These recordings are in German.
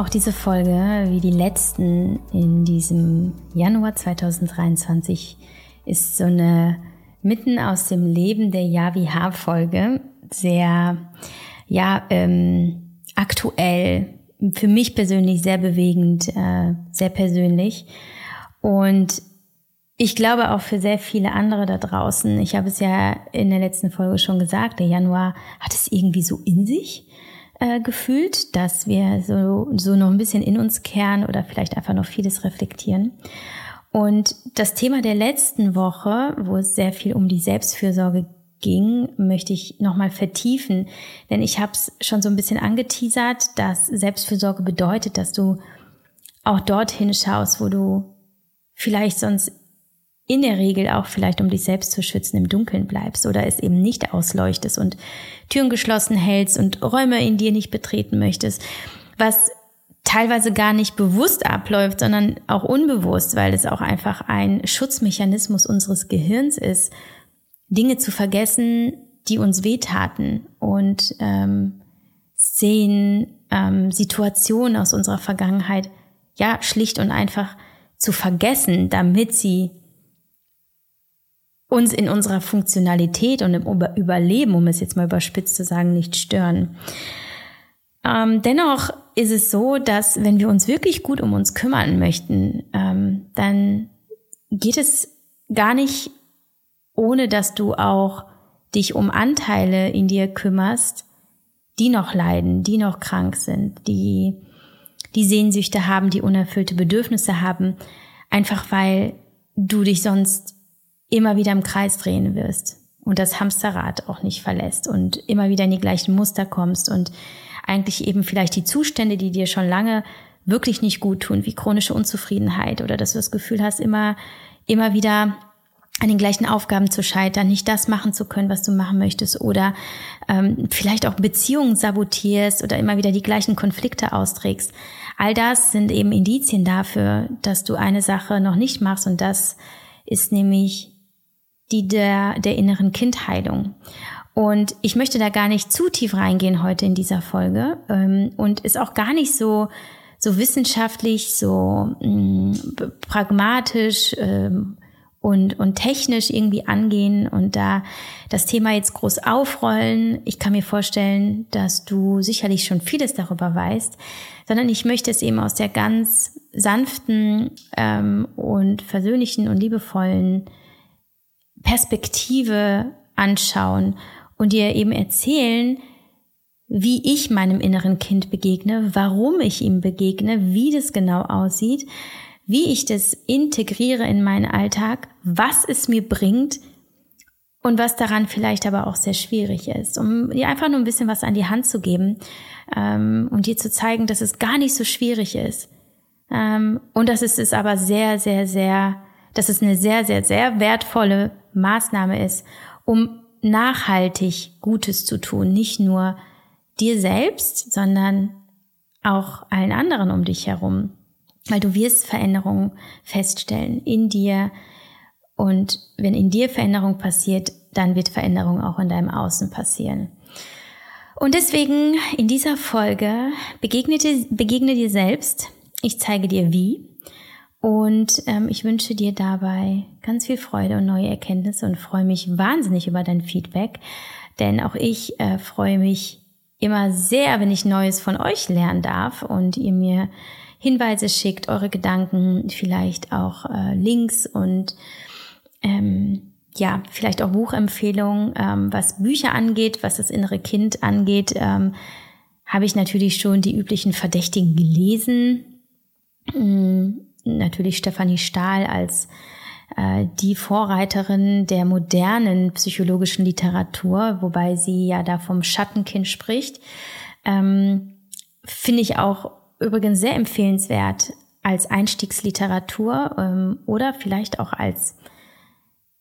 Auch diese Folge, wie die letzten in diesem Januar 2023, ist so eine mitten aus dem Leben der Yavi H-Folge. Sehr, ja, ähm, aktuell, für mich persönlich sehr bewegend, äh, sehr persönlich. Und ich glaube auch für sehr viele andere da draußen. Ich habe es ja in der letzten Folge schon gesagt, der Januar hat es irgendwie so in sich äh, gefühlt, dass wir so, so noch ein bisschen in uns kehren oder vielleicht einfach noch vieles reflektieren. Und das Thema der letzten Woche, wo es sehr viel um die Selbstfürsorge ging, möchte ich nochmal vertiefen. Denn ich habe es schon so ein bisschen angeteasert, dass Selbstfürsorge bedeutet, dass du auch dorthin schaust, wo du vielleicht sonst in der Regel auch vielleicht, um dich selbst zu schützen, im Dunkeln bleibst oder es eben nicht ausleuchtest und Türen geschlossen hältst und Räume in dir nicht betreten möchtest, was teilweise gar nicht bewusst abläuft, sondern auch unbewusst, weil es auch einfach ein Schutzmechanismus unseres Gehirns ist, Dinge zu vergessen, die uns wehtaten und ähm, Szenen, ähm, Situationen aus unserer Vergangenheit, ja, schlicht und einfach zu vergessen, damit sie uns in unserer Funktionalität und im Überleben, um es jetzt mal überspitzt zu sagen, nicht stören. Ähm, dennoch ist es so, dass wenn wir uns wirklich gut um uns kümmern möchten, ähm, dann geht es gar nicht, ohne dass du auch dich um Anteile in dir kümmerst, die noch leiden, die noch krank sind, die die Sehnsüchte haben, die unerfüllte Bedürfnisse haben, einfach weil du dich sonst immer wieder im Kreis drehen wirst und das Hamsterrad auch nicht verlässt und immer wieder in die gleichen Muster kommst und eigentlich eben vielleicht die Zustände, die dir schon lange wirklich nicht gut tun, wie chronische Unzufriedenheit oder dass du das Gefühl hast, immer, immer wieder an den gleichen Aufgaben zu scheitern, nicht das machen zu können, was du machen möchtest oder ähm, vielleicht auch Beziehungen sabotierst oder immer wieder die gleichen Konflikte austrägst. All das sind eben Indizien dafür, dass du eine Sache noch nicht machst und das ist nämlich die der, der inneren Kindheilung. Und ich möchte da gar nicht zu tief reingehen heute in dieser Folge ähm, und ist auch gar nicht so so wissenschaftlich, so mh, mm, pragmatisch ähm, und, und technisch irgendwie angehen und da das Thema jetzt groß aufrollen. Ich kann mir vorstellen, dass du sicherlich schon vieles darüber weißt, sondern ich möchte es eben aus der ganz sanften ähm, und versöhnlichen und liebevollen Perspektive anschauen und dir eben erzählen, wie ich meinem inneren Kind begegne, warum ich ihm begegne, wie das genau aussieht, wie ich das integriere in meinen Alltag, was es mir bringt und was daran vielleicht aber auch sehr schwierig ist, um dir einfach nur ein bisschen was an die Hand zu geben ähm, und dir zu zeigen, dass es gar nicht so schwierig ist. Ähm, und dass es ist aber sehr, sehr, sehr, dass es eine sehr, sehr, sehr wertvolle Maßnahme ist, um nachhaltig Gutes zu tun, nicht nur dir selbst, sondern auch allen anderen um dich herum. Weil du wirst Veränderungen feststellen in dir und wenn in dir Veränderung passiert, dann wird Veränderung auch in deinem Außen passieren. Und deswegen in dieser Folge begegne dir, begegne dir selbst. Ich zeige dir wie. Und ähm, ich wünsche dir dabei ganz viel Freude und neue Erkenntnisse und freue mich wahnsinnig über dein Feedback, denn auch ich äh, freue mich immer sehr, wenn ich Neues von euch lernen darf und ihr mir Hinweise schickt, eure Gedanken, vielleicht auch äh, Links und ähm, ja, vielleicht auch Buchempfehlungen, ähm, was Bücher angeht, was das innere Kind angeht, ähm, habe ich natürlich schon die üblichen Verdächtigen gelesen. Mm natürlich Stefanie Stahl als äh, die Vorreiterin der modernen psychologischen Literatur, wobei sie ja da vom Schattenkind spricht, ähm, finde ich auch übrigens sehr empfehlenswert als Einstiegsliteratur ähm, oder vielleicht auch als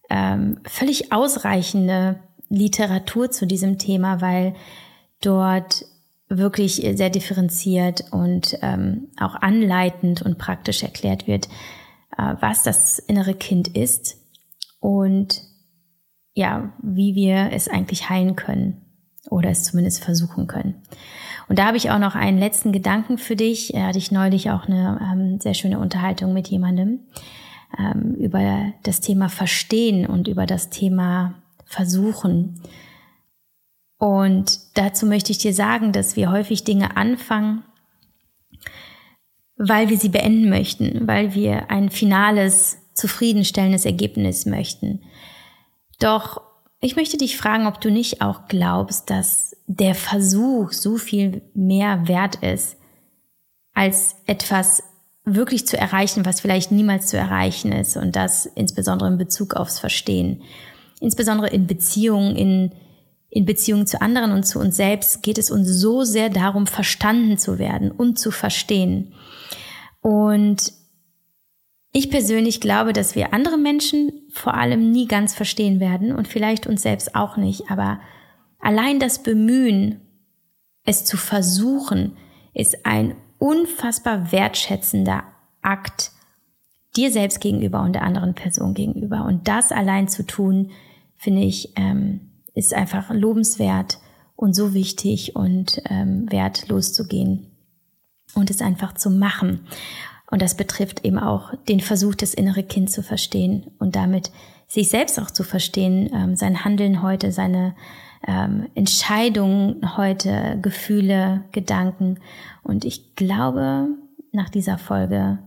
ähm, völlig ausreichende Literatur zu diesem Thema, weil dort wirklich sehr differenziert und ähm, auch anleitend und praktisch erklärt wird, äh, was das innere Kind ist und ja, wie wir es eigentlich heilen können oder es zumindest versuchen können. Und da habe ich auch noch einen letzten Gedanken für dich. Da hatte ich neulich auch eine ähm, sehr schöne Unterhaltung mit jemandem ähm, über das Thema Verstehen und über das Thema Versuchen. Und dazu möchte ich dir sagen, dass wir häufig Dinge anfangen, weil wir sie beenden möchten, weil wir ein finales, zufriedenstellendes Ergebnis möchten. Doch ich möchte dich fragen, ob du nicht auch glaubst, dass der Versuch so viel mehr wert ist, als etwas wirklich zu erreichen, was vielleicht niemals zu erreichen ist. Und das insbesondere in Bezug aufs Verstehen. Insbesondere in Beziehungen, in, in Beziehungen zu anderen und zu uns selbst geht es uns so sehr darum, verstanden zu werden und zu verstehen. Und ich persönlich glaube, dass wir andere Menschen vor allem nie ganz verstehen werden und vielleicht uns selbst auch nicht. Aber allein das Bemühen, es zu versuchen, ist ein unfassbar wertschätzender Akt dir selbst gegenüber und der anderen Person gegenüber. Und das allein zu tun, finde ich, ähm, ist einfach lobenswert und so wichtig und ähm, wert loszugehen und es einfach zu machen. Und das betrifft eben auch den Versuch, das innere Kind zu verstehen und damit sich selbst auch zu verstehen, ähm, sein Handeln heute, seine ähm, Entscheidungen heute, Gefühle, Gedanken. Und ich glaube, nach dieser Folge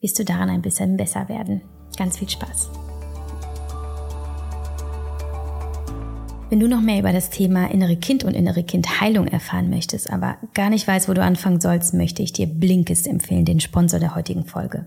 wirst du daran ein bisschen besser werden. Ganz viel Spaß. Wenn du noch mehr über das Thema innere Kind und innere Kindheilung erfahren möchtest, aber gar nicht weißt, wo du anfangen sollst, möchte ich dir Blinkist empfehlen, den Sponsor der heutigen Folge.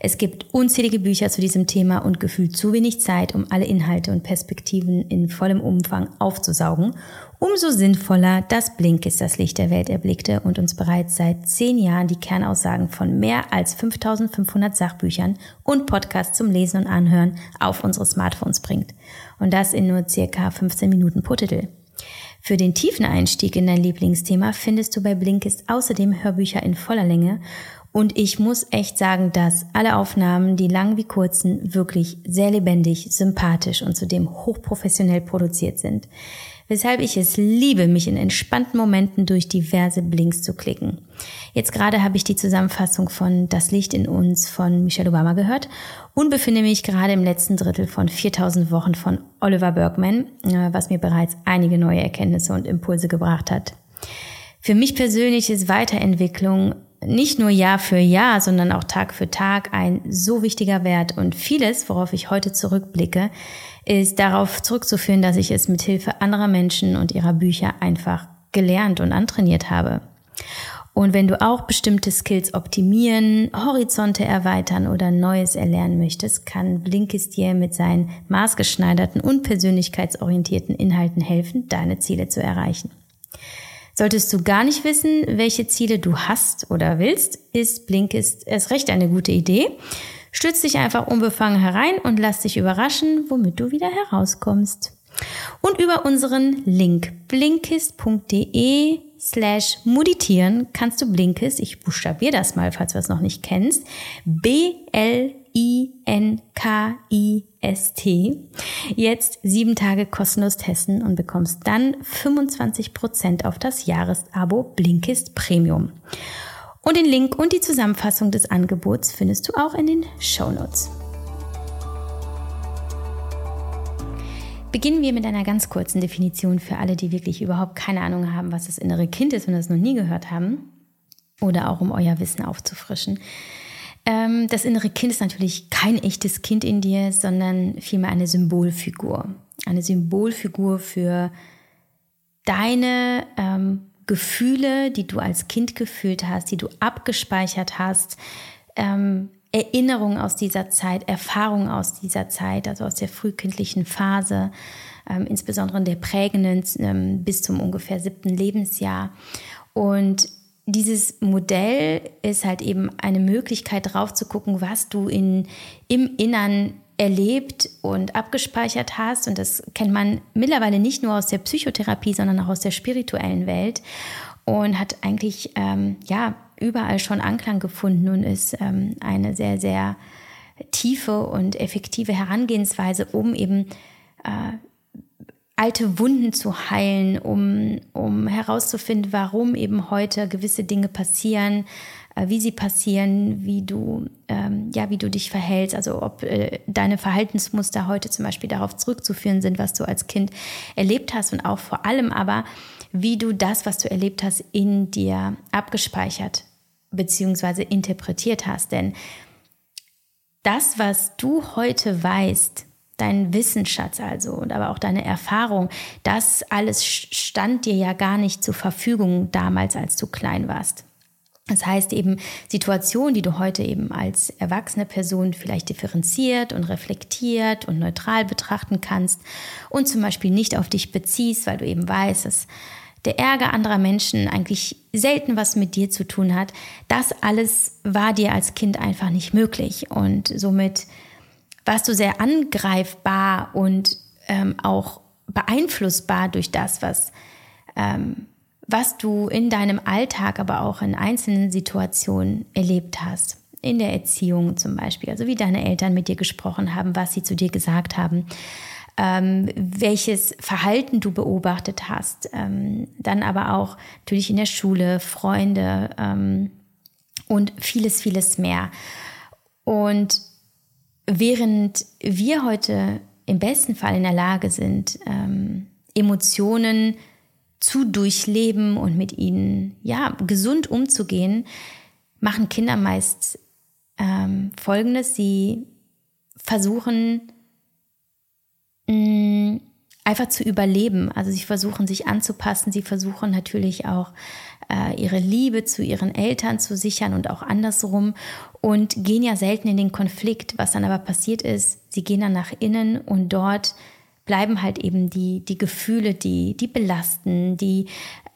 Es gibt unzählige Bücher zu diesem Thema und gefühlt zu wenig Zeit, um alle Inhalte und Perspektiven in vollem Umfang aufzusaugen. Umso sinnvoller, dass Blinkist das Licht der Welt erblickte und uns bereits seit zehn Jahren die Kernaussagen von mehr als 5500 Sachbüchern und Podcasts zum Lesen und Anhören auf unsere Smartphones bringt. Und das in nur circa 15 Minuten pro Titel. Für den tiefen Einstieg in dein Lieblingsthema findest du bei Blinkist außerdem Hörbücher in voller Länge. Und ich muss echt sagen, dass alle Aufnahmen, die lang wie kurzen, wirklich sehr lebendig, sympathisch und zudem hochprofessionell produziert sind weshalb ich es liebe, mich in entspannten Momenten durch diverse Blinks zu klicken. Jetzt gerade habe ich die Zusammenfassung von Das Licht in uns von Michelle Obama gehört und befinde mich gerade im letzten Drittel von 4000 Wochen von Oliver Bergman, äh, was mir bereits einige neue Erkenntnisse und Impulse gebracht hat. Für mich persönlich ist Weiterentwicklung nicht nur Jahr für Jahr, sondern auch Tag für Tag ein so wichtiger Wert und vieles, worauf ich heute zurückblicke, ist darauf zurückzuführen, dass ich es mit Hilfe anderer Menschen und ihrer Bücher einfach gelernt und antrainiert habe. Und wenn du auch bestimmte Skills optimieren, Horizonte erweitern oder Neues erlernen möchtest, kann Blinkist dir mit seinen maßgeschneiderten und persönlichkeitsorientierten Inhalten helfen, deine Ziele zu erreichen. Solltest du gar nicht wissen, welche Ziele du hast oder willst, ist Blinkist erst recht eine gute Idee. Stütz dich einfach unbefangen herein und lass dich überraschen, womit du wieder herauskommst. Und über unseren Link blinkist.de slash meditieren kannst du Blinkist, ich buchstabiere das mal, falls du es noch nicht kennst, B-L-I-N-K-I-S-T, jetzt sieben Tage kostenlos testen und bekommst dann 25% auf das Jahresabo Blinkist Premium. Und den Link und die Zusammenfassung des Angebots findest du auch in den Show Notes. Beginnen wir mit einer ganz kurzen Definition für alle, die wirklich überhaupt keine Ahnung haben, was das innere Kind ist und das noch nie gehört haben. Oder auch um euer Wissen aufzufrischen. Ähm, das innere Kind ist natürlich kein echtes Kind in dir, sondern vielmehr eine Symbolfigur. Eine Symbolfigur für deine ähm, Gefühle, die du als Kind gefühlt hast, die du abgespeichert hast, ähm, Erinnerungen aus dieser Zeit, Erfahrungen aus dieser Zeit, also aus der frühkindlichen Phase, ähm, insbesondere in der prägenden ähm, bis zum ungefähr siebten Lebensjahr. Und dieses Modell ist halt eben eine Möglichkeit drauf zu gucken, was du in, im Innern erlebt und abgespeichert hast. Und das kennt man mittlerweile nicht nur aus der Psychotherapie, sondern auch aus der spirituellen Welt. Und hat eigentlich ähm, ja überall schon Anklang gefunden und ist ähm, eine sehr, sehr tiefe und effektive Herangehensweise, um eben äh, alte Wunden zu heilen, um, um herauszufinden, warum eben heute gewisse Dinge passieren, äh, wie sie passieren, wie du, ähm, ja, wie du dich verhältst, also ob äh, deine Verhaltensmuster heute zum Beispiel darauf zurückzuführen sind, was du als Kind erlebt hast und auch vor allem aber, wie du das, was du erlebt hast, in dir abgespeichert bzw. interpretiert hast. Denn das, was du heute weißt, dein Wissensschatz also und aber auch deine Erfahrung, das alles stand dir ja gar nicht zur Verfügung damals, als du klein warst. Das heißt eben Situationen, die du heute eben als erwachsene Person vielleicht differenziert und reflektiert und neutral betrachten kannst und zum Beispiel nicht auf dich beziehst, weil du eben weißt, dass der Ärger anderer Menschen eigentlich selten was mit dir zu tun hat. Das alles war dir als Kind einfach nicht möglich und somit warst du sehr angreifbar und ähm, auch beeinflussbar durch das, was, ähm, was du in deinem Alltag, aber auch in einzelnen Situationen erlebt hast. In der Erziehung zum Beispiel, also wie deine Eltern mit dir gesprochen haben, was sie zu dir gesagt haben, ähm, welches Verhalten du beobachtet hast, ähm, dann aber auch natürlich in der Schule, Freunde ähm, und vieles, vieles mehr. Und Während wir heute im besten Fall in der Lage sind, ähm, Emotionen zu durchleben und mit ihnen ja gesund umzugehen, machen Kinder meist ähm, Folgendes: Sie versuchen mh, mm, einfach zu überleben. Also sie versuchen sich anzupassen. Sie versuchen natürlich auch ihre Liebe zu ihren Eltern zu sichern und auch andersrum und gehen ja selten in den Konflikt. Was dann aber passiert ist, sie gehen dann nach innen und dort bleiben halt eben die, die Gefühle, die, die belasten, die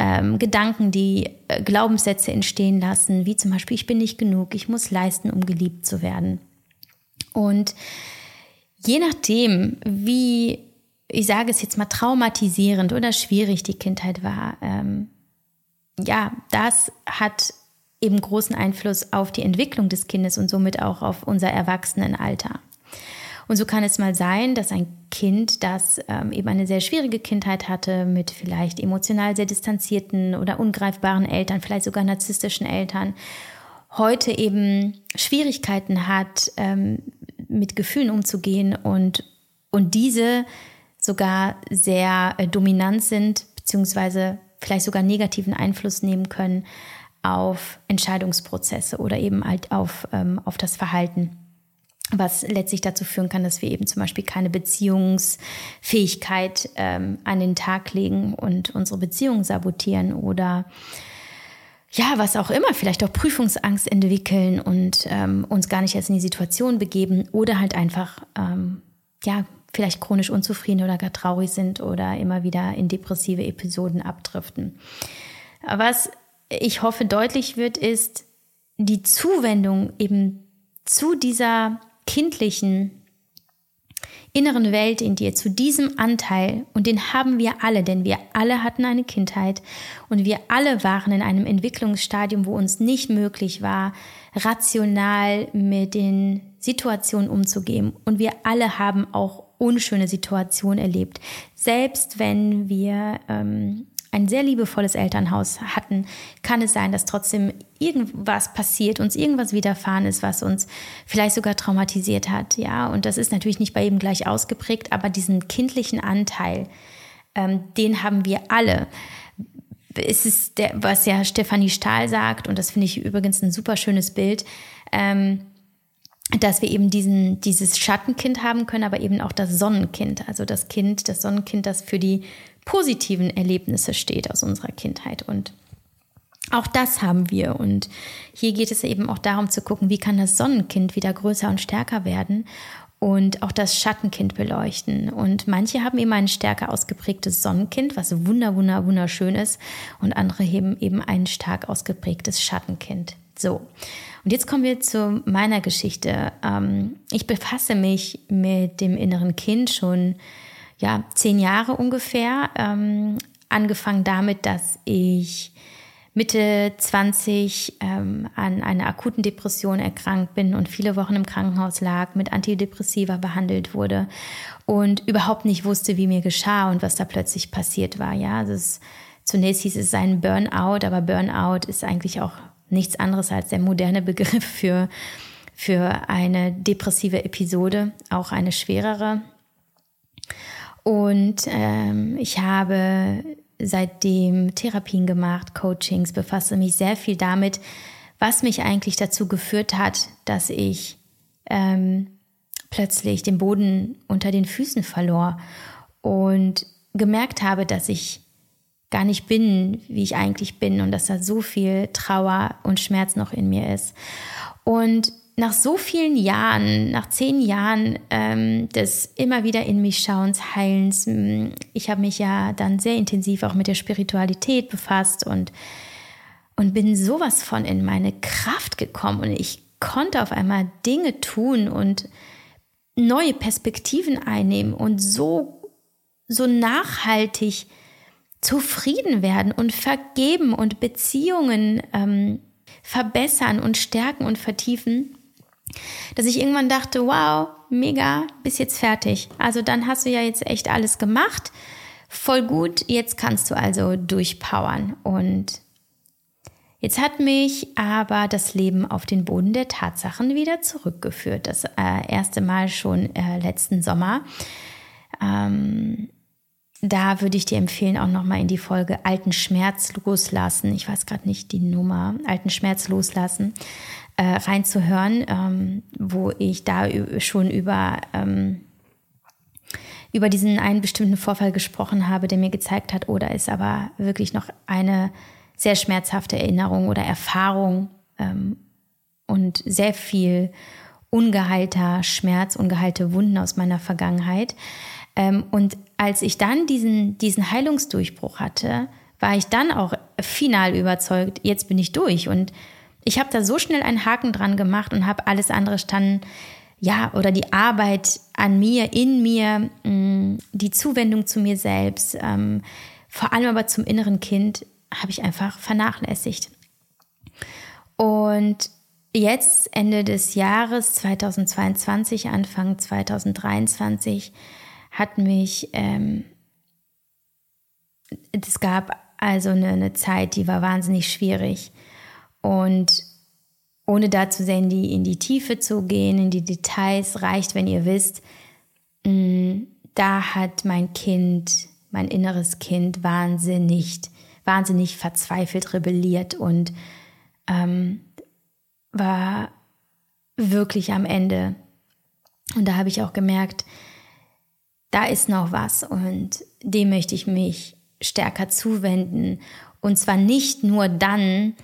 ähm, Gedanken, die äh, Glaubenssätze entstehen lassen, wie zum Beispiel, ich bin nicht genug, ich muss leisten, um geliebt zu werden. Und je nachdem, wie, ich sage es jetzt mal, traumatisierend oder schwierig die Kindheit war, ähm, ja, das hat eben großen Einfluss auf die Entwicklung des Kindes und somit auch auf unser Erwachsenenalter. Und so kann es mal sein, dass ein Kind, das ähm, eben eine sehr schwierige Kindheit hatte, mit vielleicht emotional sehr distanzierten oder ungreifbaren Eltern, vielleicht sogar narzisstischen Eltern, heute eben Schwierigkeiten hat, ähm, mit Gefühlen umzugehen und, und diese sogar sehr äh, dominant sind, beziehungsweise vielleicht sogar negativen Einfluss nehmen können auf Entscheidungsprozesse oder eben halt auf, ähm, auf das Verhalten. Was letztlich dazu führen kann, dass wir eben zum Beispiel keine Beziehungsfähigkeit ähm, an den Tag legen und unsere Beziehung sabotieren oder ja, was auch immer, vielleicht auch Prüfungsangst entwickeln und ähm, uns gar nicht erst in die Situation begeben oder halt einfach ähm, ja vielleicht chronisch unzufrieden oder gar traurig sind oder immer wieder in depressive Episoden abdriften. Was ich hoffe deutlich wird, ist die Zuwendung eben zu dieser kindlichen inneren Welt in dir, zu diesem Anteil, und den haben wir alle, denn wir alle hatten eine Kindheit und wir alle waren in einem Entwicklungsstadium, wo uns nicht möglich war, rational mit den Situationen umzugehen. Und wir alle haben auch unschöne Situation erlebt. Selbst wenn wir ähm, ein sehr liebevolles Elternhaus hatten, kann es sein, dass trotzdem irgendwas passiert, uns irgendwas widerfahren ist, was uns vielleicht sogar traumatisiert hat. Ja, und das ist natürlich nicht bei jedem gleich ausgeprägt, aber diesen kindlichen Anteil, ähm, den haben wir alle. Es ist der, was ja Stefanie Stahl sagt, und das finde ich übrigens ein super schönes Bild. Ähm, dass wir eben diesen, dieses Schattenkind haben können, aber eben auch das Sonnenkind, also das Kind, das Sonnenkind, das für die positiven Erlebnisse steht aus unserer Kindheit. Und auch das haben wir. Und hier geht es eben auch darum zu gucken, wie kann das Sonnenkind wieder größer und stärker werden und auch das Schattenkind beleuchten. Und manche haben eben ein stärker ausgeprägtes Sonnenkind, was wunder, wunder, wunderschön ist. Und andere haben eben ein stark ausgeprägtes Schattenkind. So. Und jetzt kommen wir zu meiner Geschichte. Ähm, ich befasse mich mit dem inneren Kind schon ja, zehn Jahre ungefähr. Ähm, angefangen damit, dass ich Mitte 20 ähm, an einer akuten Depression erkrankt bin und viele Wochen im Krankenhaus lag, mit Antidepressiva behandelt wurde und überhaupt nicht wusste, wie mir geschah und was da plötzlich passiert war. Ja, das zunächst hieß es ein Burnout, aber Burnout ist eigentlich auch nichts anderes als der moderne Begriff für für eine depressive Episode, auch eine schwerere. Und ähm, ich habe seitdem Therapien gemacht, Coachings, befasse mich sehr viel damit, was mich eigentlich dazu geführt hat, dass ich ähm, plötzlich den Boden unter den Füßen verlor und gemerkt habe, dass ich gar nicht bin, wie ich eigentlich bin und dass da so viel Trauer und Schmerz noch in mir ist. Und nach so vielen Jahren, nach zehn Jahren ähm, des immer wieder in mich schauens, Heilens, ich habe mich ja dann sehr intensiv auch mit der Spiritualität befasst und, und bin sowas von in meine Kraft gekommen und ich konnte auf einmal Dinge tun und neue Perspektiven einnehmen und so, so nachhaltig zufrieden werden und vergeben und Beziehungen ähm, verbessern und stärken und vertiefen dass ich irgendwann dachte, wow, mega, bis jetzt fertig. Also dann hast du ja jetzt echt alles gemacht. Voll gut, jetzt kannst du also durchpowern. Und jetzt hat mich aber das Leben auf den Boden der Tatsachen wieder zurückgeführt. Das äh, erste Mal schon äh, letzten Sommer. Ähm, da würde ich dir empfehlen, auch nochmal in die Folge Alten Schmerz loslassen. Ich weiß gerade nicht die Nummer. Alten Schmerz loslassen äh, reinzuhören, ähm, wo ich da schon über, ähm, über diesen einen bestimmten Vorfall gesprochen habe, der mir gezeigt hat, oder oh, ist aber wirklich noch eine sehr schmerzhafte Erinnerung oder Erfahrung ähm, und sehr viel ungeheilter Schmerz, ungeheilte Wunden aus meiner Vergangenheit. Ähm, und als ich dann diesen, diesen Heilungsdurchbruch hatte, war ich dann auch final überzeugt, jetzt bin ich durch und ich habe da so schnell einen Haken dran gemacht und habe alles andere standen, ja, oder die Arbeit an mir, in mir, mm, die Zuwendung zu mir selbst, ähm, vor allem aber zum inneren Kind, habe ich einfach vernachlässigt. Und jetzt, Ende des Jahres 2022, Anfang 2023, hat mich, ähm, es gab also eine, eine Zeit, die war wahnsinnig schwierig. Und ohne da zu sehr in die, in die Tiefe zu gehen, in die Details, reicht, wenn ihr wisst, mh, mm, da hat mein Kind, mein inneres Kind wahnsinnig, wahnsinnig verzweifelt, rebelliert und ähm, war wirklich am Ende. Und da habe ich auch gemerkt, da ist noch was und dem möchte ich mich stärker zuwenden. Und zwar nicht nur dann,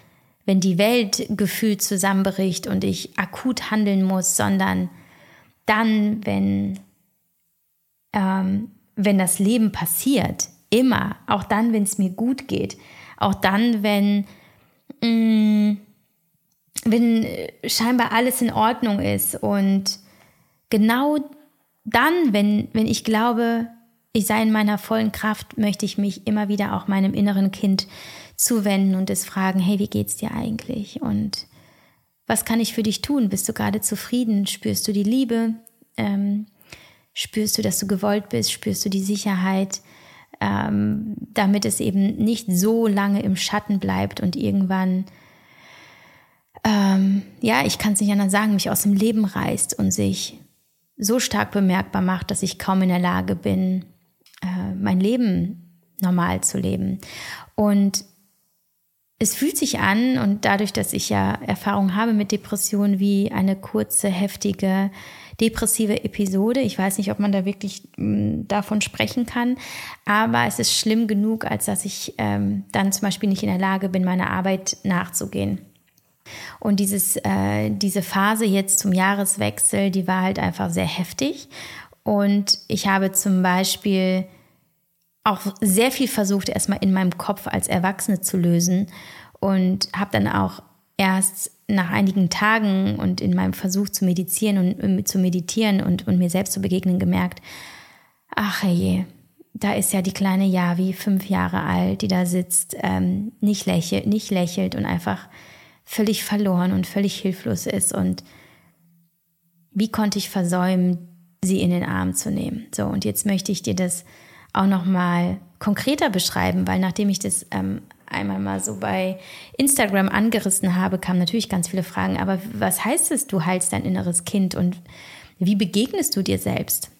wenn die Welt gefühlt zusammenbricht und ich akut handeln muss, sondern dann, wenn, ähm, wenn das Leben passiert, immer, auch dann, wenn es mir gut geht, auch dann, wenn, mh, mm, wenn scheinbar alles in Ordnung ist. Und genau dann, wenn, wenn ich glaube, ich sei in meiner vollen Kraft, möchte ich mich immer wieder auch meinem inneren Kind zuwenden und es fragen, hey, wie geht's dir eigentlich? Und was kann ich für dich tun? Bist du gerade zufrieden? Spürst du die Liebe? Ähm, spürst du, dass du gewollt bist? Spürst du die Sicherheit? Ähm, damit es eben nicht so lange im Schatten bleibt und irgendwann, ähm, ja, ich kann es nicht anders sagen, mich aus dem Leben reißt und sich so stark bemerkbar macht, dass ich kaum in der Lage bin, äh, mein Leben normal zu leben. Und es fühlt sich an und dadurch, dass ich ja Erfahrung habe mit Depressionen, wie eine kurze, heftige, depressive Episode. Ich weiß nicht, ob man da wirklich m, mm, davon sprechen kann, aber es ist schlimm genug, als dass ich ähm, dann zum Beispiel nicht in der Lage bin, meiner Arbeit nachzugehen. Und dieses, äh, diese Phase jetzt zum Jahreswechsel, die war halt einfach sehr heftig. Und ich habe zum Beispiel auch sehr viel versucht, erstmal in meinem Kopf als Erwachsene zu lösen und habe dann auch erst nach einigen Tagen und in meinem Versuch zu meditieren und zu meditieren und, und mir selbst zu begegnen gemerkt, ach je, da ist ja die kleine Yavi, fünf Jahre alt, die da sitzt, ähm, nicht, lächelt, nicht lächelt und einfach völlig verloren und völlig hilflos ist. Und wie konnte ich versäumen, sie in den Arm zu nehmen? So, und jetzt möchte ich dir das auch nochmal konkreter beschreiben, weil nachdem ich das ähm, einmal mal so bei Instagram angerissen habe, kamen natürlich ganz viele Fragen. Aber was heißt es, du heilst dein inneres Kind und wie begegnest du dir selbst?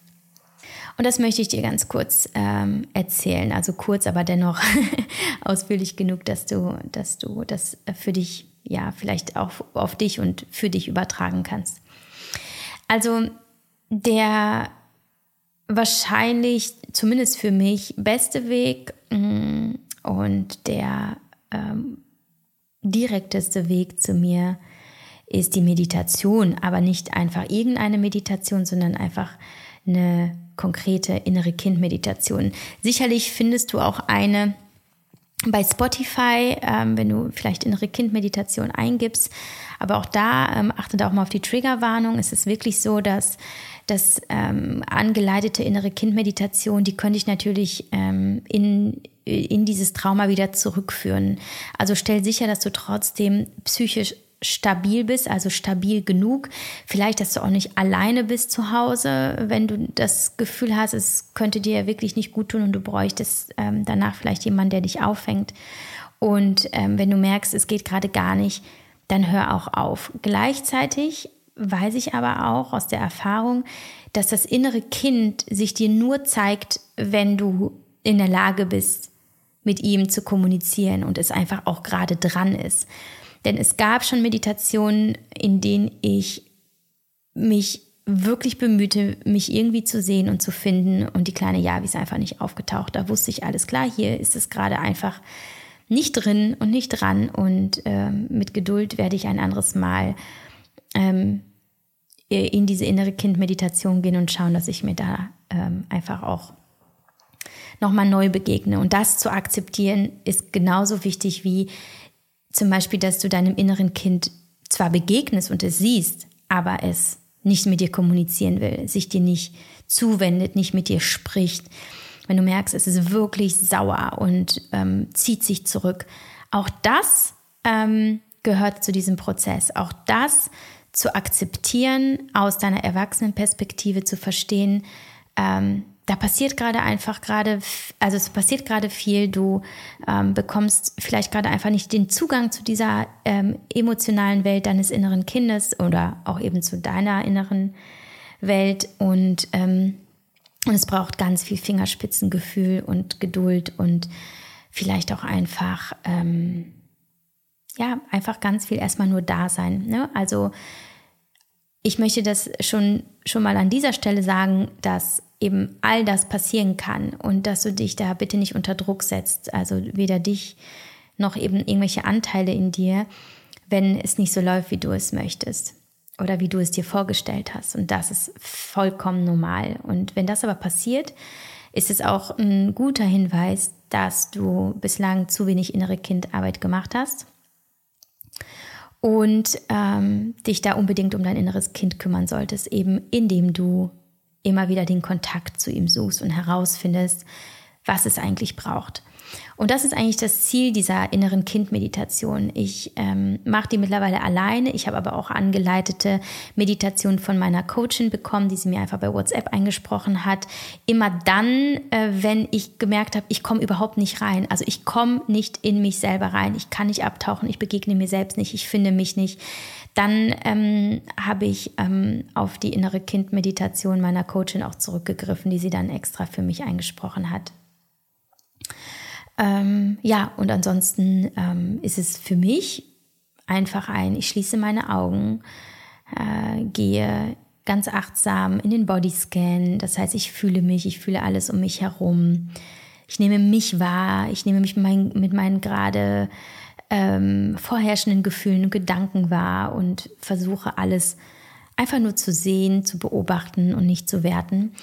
Und das möchte ich dir ganz kurz ähm, erzählen. Also kurz, aber dennoch ausführlich genug, dass du, dass du das für dich, ja, vielleicht auch auf dich und für dich übertragen kannst. Also der wahrscheinlich, zumindest für mich, beste Weg mm, und der ähm, direkteste Weg zu mir ist die Meditation, aber nicht einfach irgendeine Meditation, sondern einfach eine konkrete innere Kindmeditation. Sicherlich findest du auch eine bei Spotify, ähm, wenn du vielleicht innere Kindmeditation eingibst. Aber auch da ähm, achte da auch mal auf die Triggerwarnung. Es ist wirklich so, dass das ähm, angeleitete innere Kindmeditation, die könnte ich natürlich ähm, in, in dieses Trauma wieder zurückführen. Also stell sicher, dass du trotzdem psychisch stabil bist, also stabil genug. Vielleicht, dass du auch nicht alleine bist zu Hause, wenn du das Gefühl hast, es könnte dir wirklich nicht gut tun und du bräuchtest ähm, danach vielleicht jemanden, der dich auffängt. Und ähm, wenn du merkst, es geht gerade gar nicht, dann hör auch auf. Gleichzeitig weiß ich aber auch aus der Erfahrung, dass das innere Kind sich dir nur zeigt, wenn du in der Lage bist, mit ihm zu kommunizieren und es einfach auch gerade dran ist. Denn es gab schon Meditationen, in denen ich mich wirklich bemühte, mich irgendwie zu sehen und zu finden und die kleine Javi ist einfach nicht aufgetaucht. Da wusste ich alles klar, hier ist es gerade einfach nicht drin und nicht dran und ähm, mit Geduld werde ich ein anderes Mal ähm, in diese innere Kindmeditation gehen und schauen, dass ich mir da ähm, einfach auch nochmal neu begegne. Und das zu akzeptieren ist genauso wichtig wie zum Beispiel, dass du deinem inneren Kind zwar begegnest und es siehst, aber es nicht mit dir kommunizieren will, sich dir nicht zuwendet, nicht mit dir spricht. Wenn du merkst, es ist wirklich sauer und ähm, zieht sich zurück. Auch das ähm, gehört zu diesem Prozess. Auch das zu akzeptieren, aus deiner Erwachsenenperspektive zu verstehen, ähm, da passiert gerade einfach gerade, also es passiert gerade viel, du ähm, bekommst vielleicht gerade einfach nicht den Zugang zu dieser ähm, emotionalen Welt deines inneren Kindes oder auch eben zu deiner inneren Welt und, ähm, und es braucht ganz viel Fingerspitzengefühl und Geduld und vielleicht auch einfach, ähm, ja, einfach ganz viel erstmal nur da sein. Ne? Also ich möchte das schon, schon mal an dieser Stelle sagen, dass eben all das passieren kann und dass du dich da bitte nicht unter Druck setzt, also weder dich noch eben irgendwelche Anteile in dir, wenn es nicht so läuft, wie du es möchtest oder wie du es dir vorgestellt hast. Und das ist vollkommen normal. Und wenn das aber passiert, ist es auch ein guter Hinweis, dass du bislang zu wenig innere Kindarbeit gemacht hast und ähm, dich da unbedingt um dein inneres Kind kümmern solltest, eben indem du immer wieder den Kontakt zu ihm suchst und herausfindest, was es eigentlich braucht. Und das ist eigentlich das Ziel dieser inneren Kindmeditation. Ich ähm, mache die mittlerweile alleine. Ich habe aber auch angeleitete Meditationen von meiner Coachin bekommen, die sie mir einfach bei WhatsApp eingesprochen hat. Immer dann, äh, wenn ich gemerkt habe, ich komme überhaupt nicht rein. Also ich komme nicht in mich selber rein. Ich kann nicht abtauchen. Ich begegne mir selbst nicht. Ich finde mich nicht dann ähm, habe ich ähm, auf die innere Kindmeditation meiner Coachin auch zurückgegriffen, die sie dann extra für mich eingesprochen hat. Ähm, ja, und ansonsten ähm, ist es für mich einfach ein, ich schließe meine Augen, äh, gehe ganz achtsam in den Bodyscan. Das heißt, ich fühle mich, ich fühle alles um mich herum. Ich nehme mich wahr, ich nehme mich mein, mit meinen gerade ähm, vorherrschenden Gefühlen und Gedanken wahr und versuche alles einfach nur zu sehen, zu beobachten und nicht zu werten,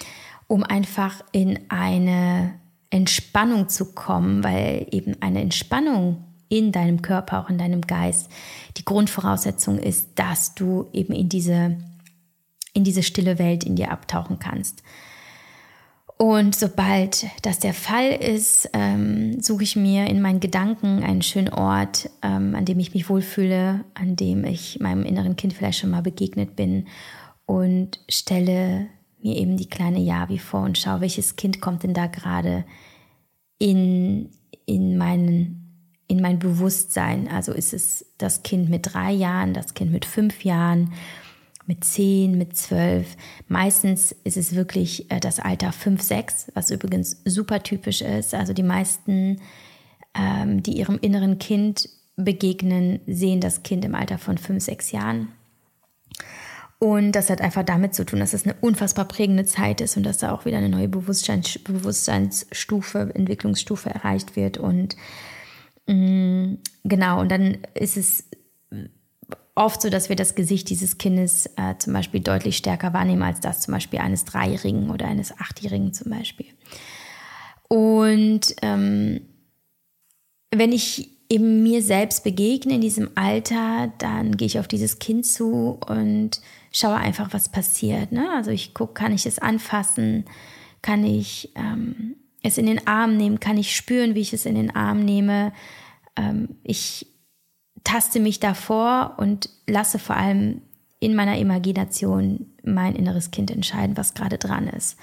um einfach in eine Entspannung zu kommen, weil eben eine Entspannung in deinem Körper, auch in deinem Geist, die Grundvoraussetzung ist, dass du eben in diese, in diese stille Welt in dir abtauchen kannst. Und sobald das der Fall ist, ähm, suche ich mir in meinen Gedanken einen schönen Ort, ähm, an dem ich mich wohlfühle, an dem ich meinem inneren Kind vielleicht schon mal begegnet bin und stelle mir eben die kleine Yavi vor und schaue, welches Kind kommt denn da gerade in, in, meinen, in mein Bewusstsein. Also ist es das Kind mit drei Jahren, das Kind mit fünf Jahren, mit zehn, mit zwölf. Meistens ist es wirklich äh, das Alter fünf, sechs, was übrigens super typisch ist. Also die meisten, ähm, die ihrem inneren Kind begegnen, sehen das Kind im Alter von fünf, sechs Jahren. Und das hat einfach damit zu tun, dass es eine unfassbar prägende Zeit ist und dass da auch wieder eine neue Bewusstseins Bewusstseinsstufe, Entwicklungsstufe erreicht wird. Und mh, mm, genau, und dann ist es oft so, dass wir das Gesicht dieses Kindes äh, zum Beispiel deutlich stärker wahrnehmen als das zum Beispiel eines Dreijährigen oder eines Achtjährigen zum Beispiel. Und ähm, wenn ich eben mir selbst begegne in diesem Alter, dann gehe ich auf dieses Kind zu und schaue einfach, was passiert. Ne? Also ich gucke, kann ich es anfassen? Kann ich ähm, es in den Arm nehmen? Kann ich spüren, wie ich es in den Arm nehme? Ähm, ich taste mich davor und lasse vor allem in meiner Imagination mein inneres Kind entscheiden, was gerade dran ist.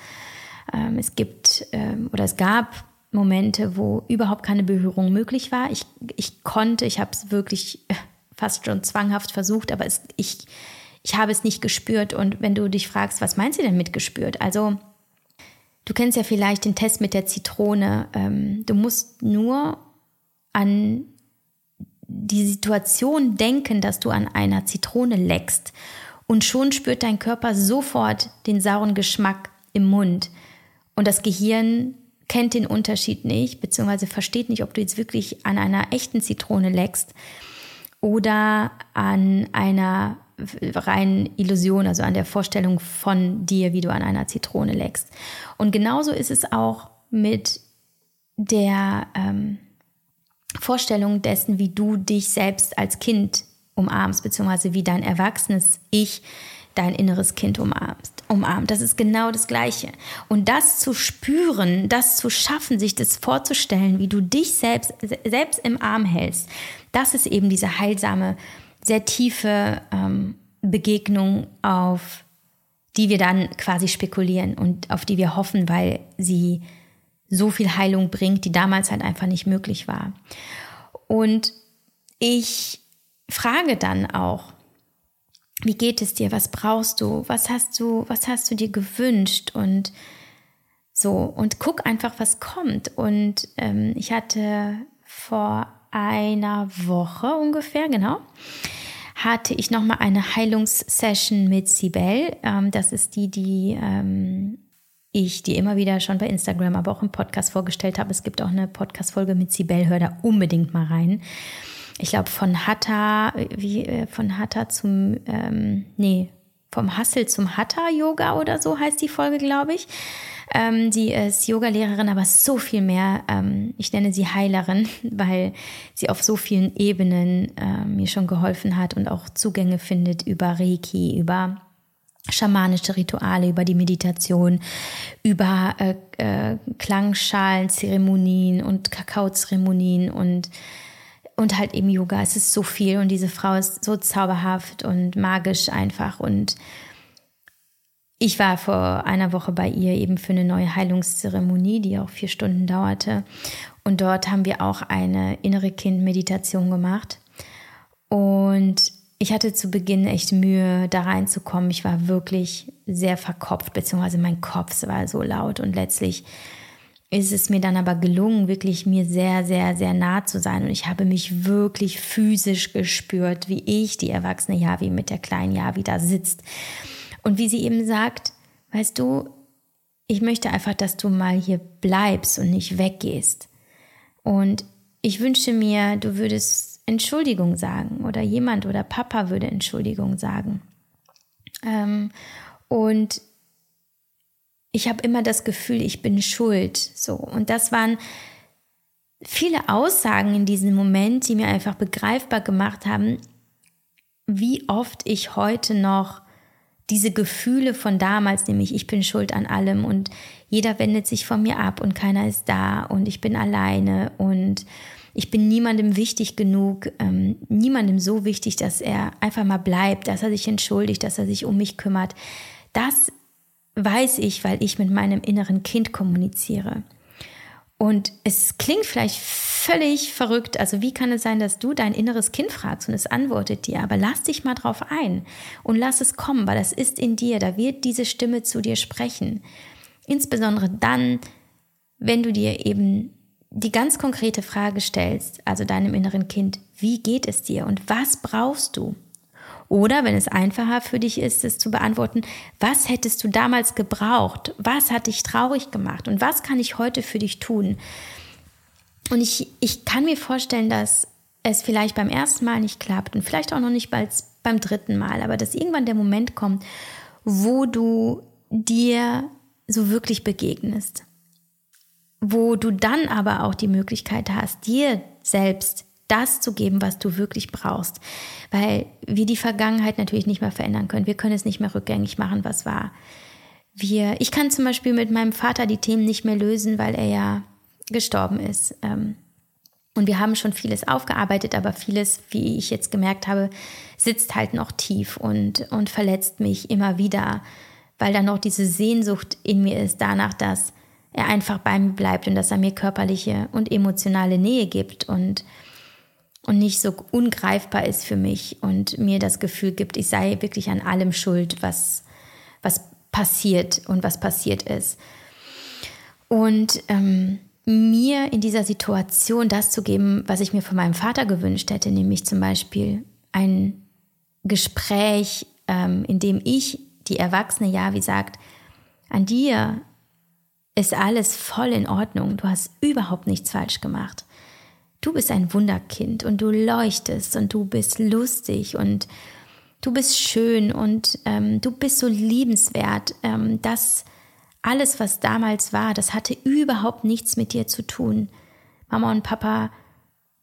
Ähm, es gibt ähm, oder es gab Momente, wo überhaupt keine Berührung möglich war. Ich, ich konnte, ich habe es wirklich fast schon zwanghaft versucht, aber es, ich, ich habe es nicht gespürt. Und wenn du dich fragst, was meinst du denn mit gespürt? Also, du kennst ja vielleicht den Test mit der Zitrone. Ähm, du musst nur an die Situation denken, dass du an einer Zitrone leckst und schon spürt dein Körper sofort den sauren Geschmack im Mund und das Gehirn kennt den Unterschied nicht, beziehungsweise versteht nicht, ob du jetzt wirklich an einer echten Zitrone leckst oder an einer reinen Illusion, also an der Vorstellung von dir, wie du an einer Zitrone leckst. Und genauso ist es auch mit der ähm, Vorstellung dessen, wie du dich selbst als Kind umarmst, beziehungsweise wie dein erwachsenes Ich dein inneres Kind umarmst, umarmt. Das ist genau das Gleiche. Und das zu spüren, das zu schaffen, sich das vorzustellen, wie du dich selbst, selbst im Arm hältst, das ist eben diese heilsame, sehr tiefe ähm, Begegnung, auf die wir dann quasi spekulieren und auf die wir hoffen, weil sie so viel Heilung bringt, die damals halt einfach nicht möglich war. Und ich frage dann auch, wie geht es dir? Was brauchst du? Was hast du, was hast du dir gewünscht? Und so, und guck einfach, was kommt. Und ähm, ich hatte vor einer Woche ungefähr, genau, hatte ich nochmal eine Heilungssession mit Sibel. Ähm, das ist die, die ähm, ich dir immer wieder schon bei Instagram, aber auch im Podcast vorgestellt habe. Es gibt auch eine Podcast-Folge mit Sibel, hör da unbedingt mal rein. Ich glaube, von Hatha, wie, äh, von Hatha zum, ähm, nee, vom Hassel zum Hatha-Yoga oder so heißt die Folge, glaube ich. Ähm, sie ist Yogalehrerin, aber so viel mehr. Ähm, ich nenne sie Heilerin, weil sie auf so vielen Ebenen äh, mir schon geholfen hat und auch Zugänge findet über Reiki, über schamanische Rituale, über die Meditation, über äh, äh, Klangschalen-Zeremonien und Kakaozeremonien und und halt eben Yoga. Es ist so viel und diese Frau ist so zauberhaft und magisch einfach und ich war vor einer Woche bei ihr eben für eine neue Heilungszeremonie, die auch vier Stunden dauerte. Und dort haben wir auch eine innere Kind-Meditation gemacht. Und ich hatte zu Beginn echt Mühe, da reinzukommen. Ich war wirklich sehr verkopft, beziehungsweise mein Kopf war so laut. Und letztlich ist es mir dann aber gelungen, wirklich mir sehr, sehr, sehr nah zu sein. Und ich habe mich wirklich physisch gespürt, wie ich, die erwachsene Javi, mit der kleinen Javi da sitzt. Und wie sie eben sagt, weißt du, ich möchte einfach, dass du mal hier bleibst und nicht weggehst. Und ich wünsche mir, du würdest Entschuldigung sagen oder jemand oder Papa würde Entschuldigung sagen. Ähm, und ich habe immer das Gefühl, ich bin schuld. So. Und das waren viele Aussagen in diesem Moment, die mir einfach begreifbar gemacht haben, wie oft ich heute noch diese Gefühle von damals, nämlich ich bin schuld an allem und jeder wendet sich von mir ab und keiner ist da und ich bin alleine und ich bin niemandem wichtig genug, ähm, niemandem so wichtig, dass er einfach mal bleibt, dass er sich entschuldigt, dass er sich um mich kümmert. Das weiß ich, weil ich mit meinem inneren Kind kommuniziere. Und es klingt vielleicht völlig verrückt. Also wie kann es sein, dass du dein inneres Kind fragst und es antwortet dir? Aber lass dich mal drauf ein und lass es kommen, weil das ist in dir. Da wird diese Stimme zu dir sprechen. Insbesondere dann, wenn du dir eben die ganz konkrete Frage stellst, also deinem inneren Kind, wie geht es dir und was brauchst du? Oder wenn es einfacher für dich ist, es zu beantworten, was hättest du damals gebraucht? Was hat dich traurig gemacht? Und was kann ich heute für dich tun? Und ich, ich kann mir vorstellen, dass es vielleicht beim ersten Mal nicht klappt und vielleicht auch noch nicht bald beim dritten Mal, aber dass irgendwann der Moment kommt, wo du dir so wirklich begegnest. Wo du dann aber auch die Möglichkeit hast, dir selbst das zu geben, was du wirklich brauchst. Weil wir die Vergangenheit natürlich nicht mehr verändern können. Wir können es nicht mehr rückgängig machen, was war. Wir, ich kann zum Beispiel mit meinem Vater die Themen nicht mehr lösen, weil er ja gestorben ist. Ähm, und wir haben schon vieles aufgearbeitet, aber vieles, wie ich jetzt gemerkt habe, sitzt halt noch tief und, und verletzt mich immer wieder, weil da noch diese Sehnsucht in mir ist danach, dass er einfach bei mir bleibt und dass er mir körperliche und emotionale Nähe gibt und und nicht so ungreifbar ist für mich und mir das Gefühl gibt, ich sei wirklich an allem schuld, was, was passiert und was passiert ist. Und ähm, mir in dieser Situation das zu geben, was ich mir von meinem Vater gewünscht hätte, nämlich zum Beispiel ein Gespräch, ähm, in dem ich, die erwachsene Javi, sagt, an dir ist alles voll in Ordnung, du hast überhaupt nichts falsch gemacht du bist ein Wunderkind und du leuchtest und du bist lustig und du bist schön und ähm, du bist so liebenswert. Ähm, das alles, was damals war, das hatte überhaupt nichts mit dir zu tun. Mama und Papa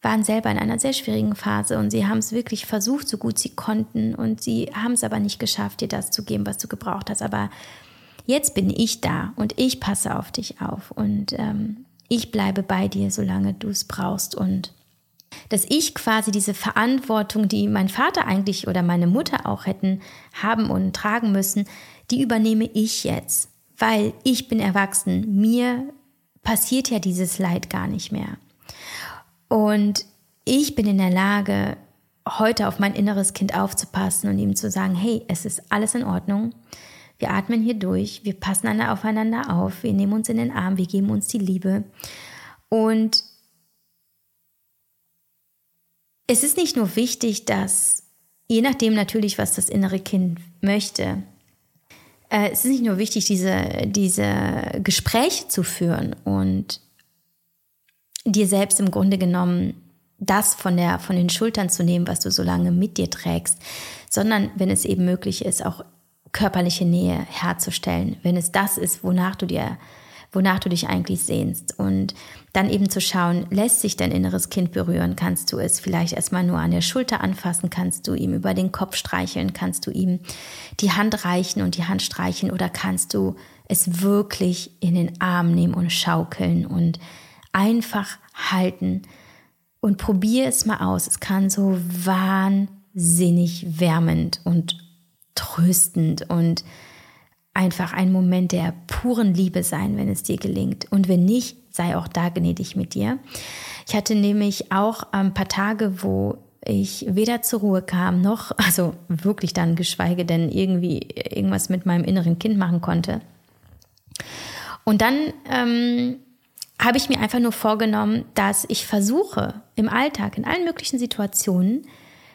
waren selber in einer sehr schwierigen Phase und sie haben es wirklich versucht, so gut sie konnten und sie haben es aber nicht geschafft, dir das zu geben, was du gebraucht hast. Aber jetzt bin ich da und ich passe auf dich auf und ähm, ich bleibe bei dir, solange du es brauchst und dass ich quasi diese Verantwortung, die mein Vater eigentlich oder meine Mutter auch hätten haben und tragen müssen, die übernehme ich jetzt, weil ich bin erwachsen. Mir passiert ja dieses Leid gar nicht mehr. Und ich bin in der Lage, heute auf mein inneres Kind aufzupassen und ihm zu sagen, hey, es ist alles in Ordnung. Wir atmen hier durch, wir passen aufeinander auf, wir nehmen uns in den Arm, wir geben uns die Liebe. Und es ist nicht nur wichtig, dass, je nachdem natürlich, was das innere Kind möchte, äh, es ist nicht nur wichtig, diese, diese Gespräche zu führen und dir selbst im Grunde genommen das von, der, von den Schultern zu nehmen, was du so lange mit dir trägst, sondern wenn es eben möglich ist, auch körperliche Nähe herzustellen, wenn es das ist, wonach du dir, wonach du dich eigentlich sehnst. Und dann eben zu schauen, lässt sich dein inneres Kind berühren? Kannst du es vielleicht erstmal nur an der Schulter anfassen? Kannst du ihm über den Kopf streicheln? Kannst du ihm die Hand reichen und die Hand streicheln? Oder kannst du es wirklich in den Arm nehmen und schaukeln und einfach halten? Und probier es mal aus. Es kann so wahnsinnig wärmend und tröstend und einfach ein Moment der puren Liebe sein, wenn es dir gelingt. Und wenn nicht, sei auch da gnädig mit dir. Ich hatte nämlich auch ein paar Tage, wo ich weder zur Ruhe kam, noch, also wirklich dann, geschweige denn irgendwie irgendwas mit meinem inneren Kind machen konnte. Und dann ähm, habe ich mir einfach nur vorgenommen, dass ich versuche, im Alltag, in allen möglichen Situationen,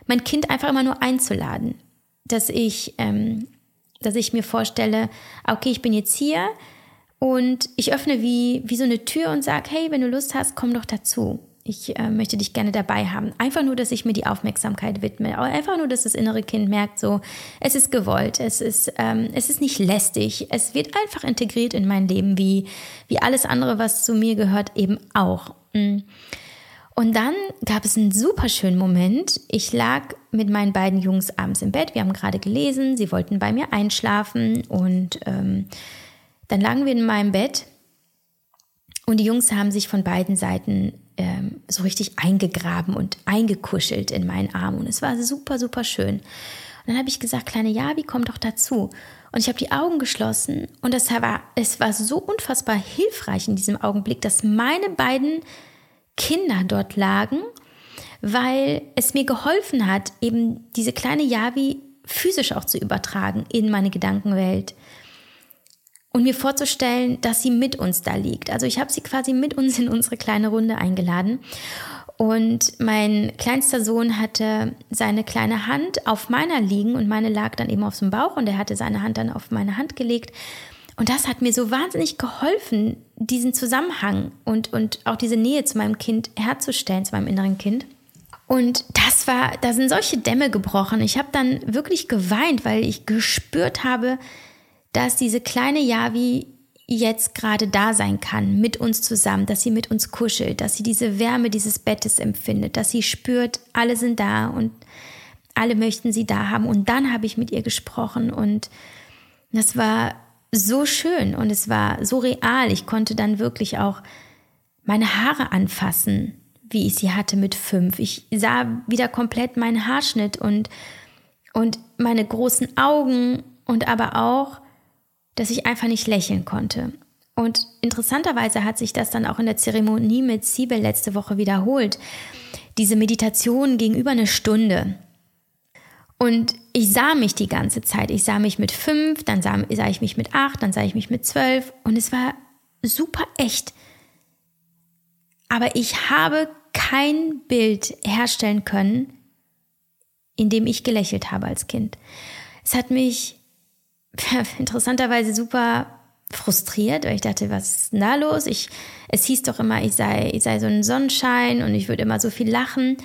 mein Kind einfach immer nur einzuladen dass ich, ähm, dass ich mir vorstelle, okay, ich bin jetzt hier und ich öffne wie, wie so eine Tür und sage, hey, wenn du Lust hast, komm doch dazu. Ich äh, möchte dich gerne dabei haben. Einfach nur, dass ich mir die Aufmerksamkeit widme. Einfach nur, dass das innere Kind merkt, so, es ist gewollt, es ist, ähm, es ist nicht lästig. Es wird einfach integriert in mein Leben, wie, wie alles andere, was zu mir gehört, eben auch. Mm. Und dann gab es einen super schönen Moment. Ich lag mit meinen beiden Jungs abends im Bett. Wir haben gerade gelesen. Sie wollten bei mir einschlafen. Und ähm, dann lagen wir in meinem Bett. Und die Jungs haben sich von beiden Seiten ähm, so richtig eingegraben und eingekuschelt in meinen Arm. Und es war super, super schön. Und dann habe ich gesagt, kleine Javi, komm doch dazu. Und ich habe die Augen geschlossen und es war, es war so unfassbar hilfreich in diesem Augenblick, dass meine beiden Kinder dort lagen, weil es mir geholfen hat, eben diese kleine Yavi physisch auch zu übertragen in meine Gedankenwelt und mir vorzustellen, dass sie mit uns da liegt. Also ich habe sie quasi mit uns in unsere kleine Runde eingeladen. Und mein kleinster Sohn hatte seine kleine Hand auf meiner liegen und meine lag dann eben auf dem Bauch und er hatte seine Hand dann auf meine Hand gelegt. Und das hat mir so wahnsinnig geholfen, diesen Zusammenhang und, und auch diese Nähe zu meinem Kind herzustellen, zu meinem inneren Kind. Und das war, da sind solche Dämme gebrochen. Ich habe dann wirklich geweint, weil ich gespürt habe, dass diese kleine Yavi jetzt gerade da sein kann, mit uns zusammen, dass sie mit uns kuschelt, dass sie diese Wärme dieses Bettes empfindet, dass sie spürt, alle sind da und alle möchten sie da haben. Und dann habe ich mit ihr gesprochen und das war so schön und es war so real. Ich konnte dann wirklich auch meine Haare anfassen, wie ich sie hatte mit fünf. Ich sah wieder komplett meinen Haarschnitt und, und meine großen Augen und aber auch, dass ich einfach nicht lächeln konnte. Und interessanterweise hat sich das dann auch in der Zeremonie mit Siebel letzte Woche wiederholt. Diese Meditation ging über eine Stunde. Und ich sah mich die ganze Zeit. Ich sah mich mit fünf, dann sah, sah ich mich mit acht, dann sah ich mich mit zwölf und es war super echt. Aber ich habe kein Bild herstellen können, in dem ich gelächelt habe als Kind. Es hat mich interessanterweise super frustriert, weil ich dachte, was ist denn da los? Ich, es hieß doch immer, ich sei, ich sei so ein Sonnenschein und ich würde immer so viel lachen.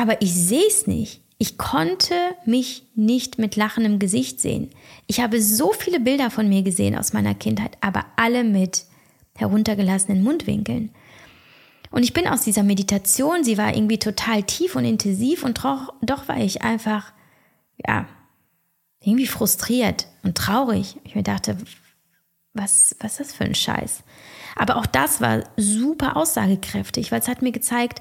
Aber ich sehe es nicht. Ich konnte mich nicht mit lachendem Gesicht sehen. Ich habe so viele Bilder von mir gesehen aus meiner Kindheit, aber alle mit heruntergelassenen Mundwinkeln. Und ich bin aus dieser Meditation, sie war irgendwie total tief und intensiv und doch, doch war ich einfach, ja, irgendwie frustriert und traurig. Ich mir dachte, was, was ist das für ein Scheiß? Aber auch das war super aussagekräftig, weil es hat mir gezeigt,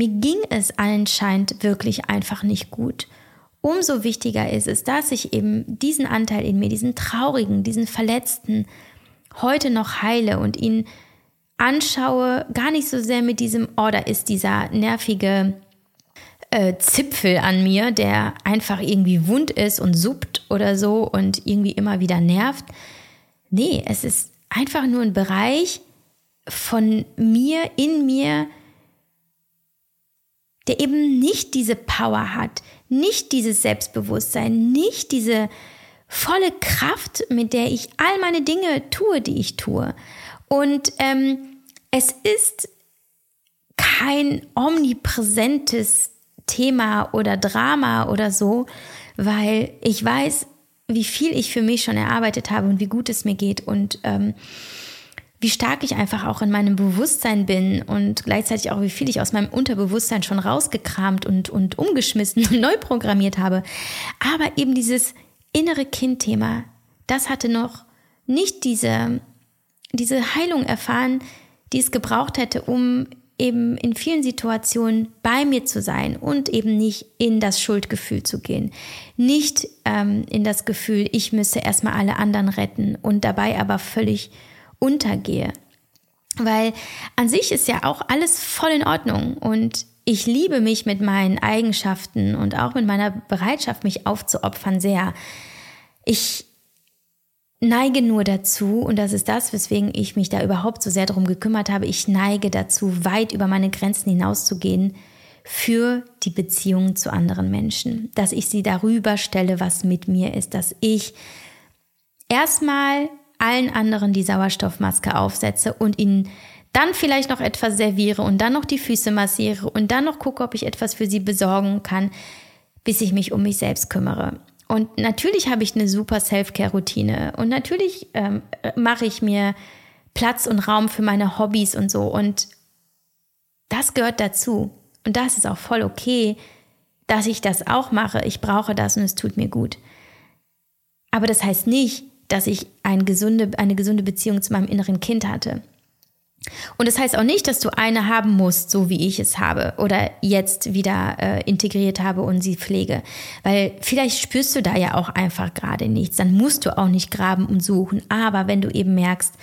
mir ging es anscheinend wirklich einfach nicht gut. Umso wichtiger ist es, dass ich eben diesen Anteil in mir, diesen traurigen, diesen verletzten, heute noch heile und ihn anschaue, gar nicht so sehr mit diesem, oh, da ist dieser nervige äh, Zipfel an mir, der einfach irgendwie wund ist und suppt oder so und irgendwie immer wieder nervt. Nee, es ist einfach nur ein Bereich von mir, in mir, der eben nicht diese Power hat, nicht dieses Selbstbewusstsein, nicht diese volle Kraft, mit der ich all meine Dinge tue, die ich tue. Und ähm, es ist kein omnipräsentes Thema oder Drama oder so, weil ich weiß, wie viel ich für mich schon erarbeitet habe und wie gut es mir geht und ähm, wie stark ich einfach auch in meinem Bewusstsein bin und gleichzeitig auch, wie viel ich aus meinem Unterbewusstsein schon rausgekramt und, und umgeschmissen und neu programmiert habe. Aber eben dieses innere Kind-Thema, das hatte noch nicht diese, diese Heilung erfahren, die es gebraucht hätte, um eben in vielen Situationen bei mir zu sein und eben nicht in das Schuldgefühl zu gehen. Nicht ähm, in das Gefühl, ich müsse erstmal alle anderen retten und dabei aber völlig untergehe. Weil an sich ist ja auch alles voll in Ordnung und ich liebe mich mit meinen Eigenschaften und auch mit meiner Bereitschaft, mich aufzuopfern sehr. Ich neige nur dazu, und das ist das, weswegen ich mich da überhaupt so sehr darum gekümmert habe, ich neige dazu, weit über meine Grenzen hinauszugehen für die Beziehungen zu anderen Menschen. Dass ich sie darüber stelle, was mit mir ist, dass ich erstmal allen anderen die Sauerstoffmaske aufsetze und ihnen dann vielleicht noch etwas serviere und dann noch die Füße massiere und dann noch gucke, ob ich etwas für sie besorgen kann, bis ich mich um mich selbst kümmere. Und natürlich habe ich eine super Self-Care-Routine und natürlich ähm, mache ich mir Platz und Raum für meine Hobbys und so. Und Das gehört dazu. Und das ist auch voll okay, dass ich das auch mache. Ich brauche das und es tut mir gut. Aber das heißt nicht, dass ich eine gesunde, eine gesunde Beziehung zu meinem inneren Kind hatte. Und das heißt auch nicht, dass du eine haben musst, so wie ich es habe oder jetzt wieder äh, integriert habe und sie pflege. Weil vielleicht spürst du da ja auch einfach gerade nichts. Dann musst du auch nicht graben und suchen. Aber wenn du eben merkst,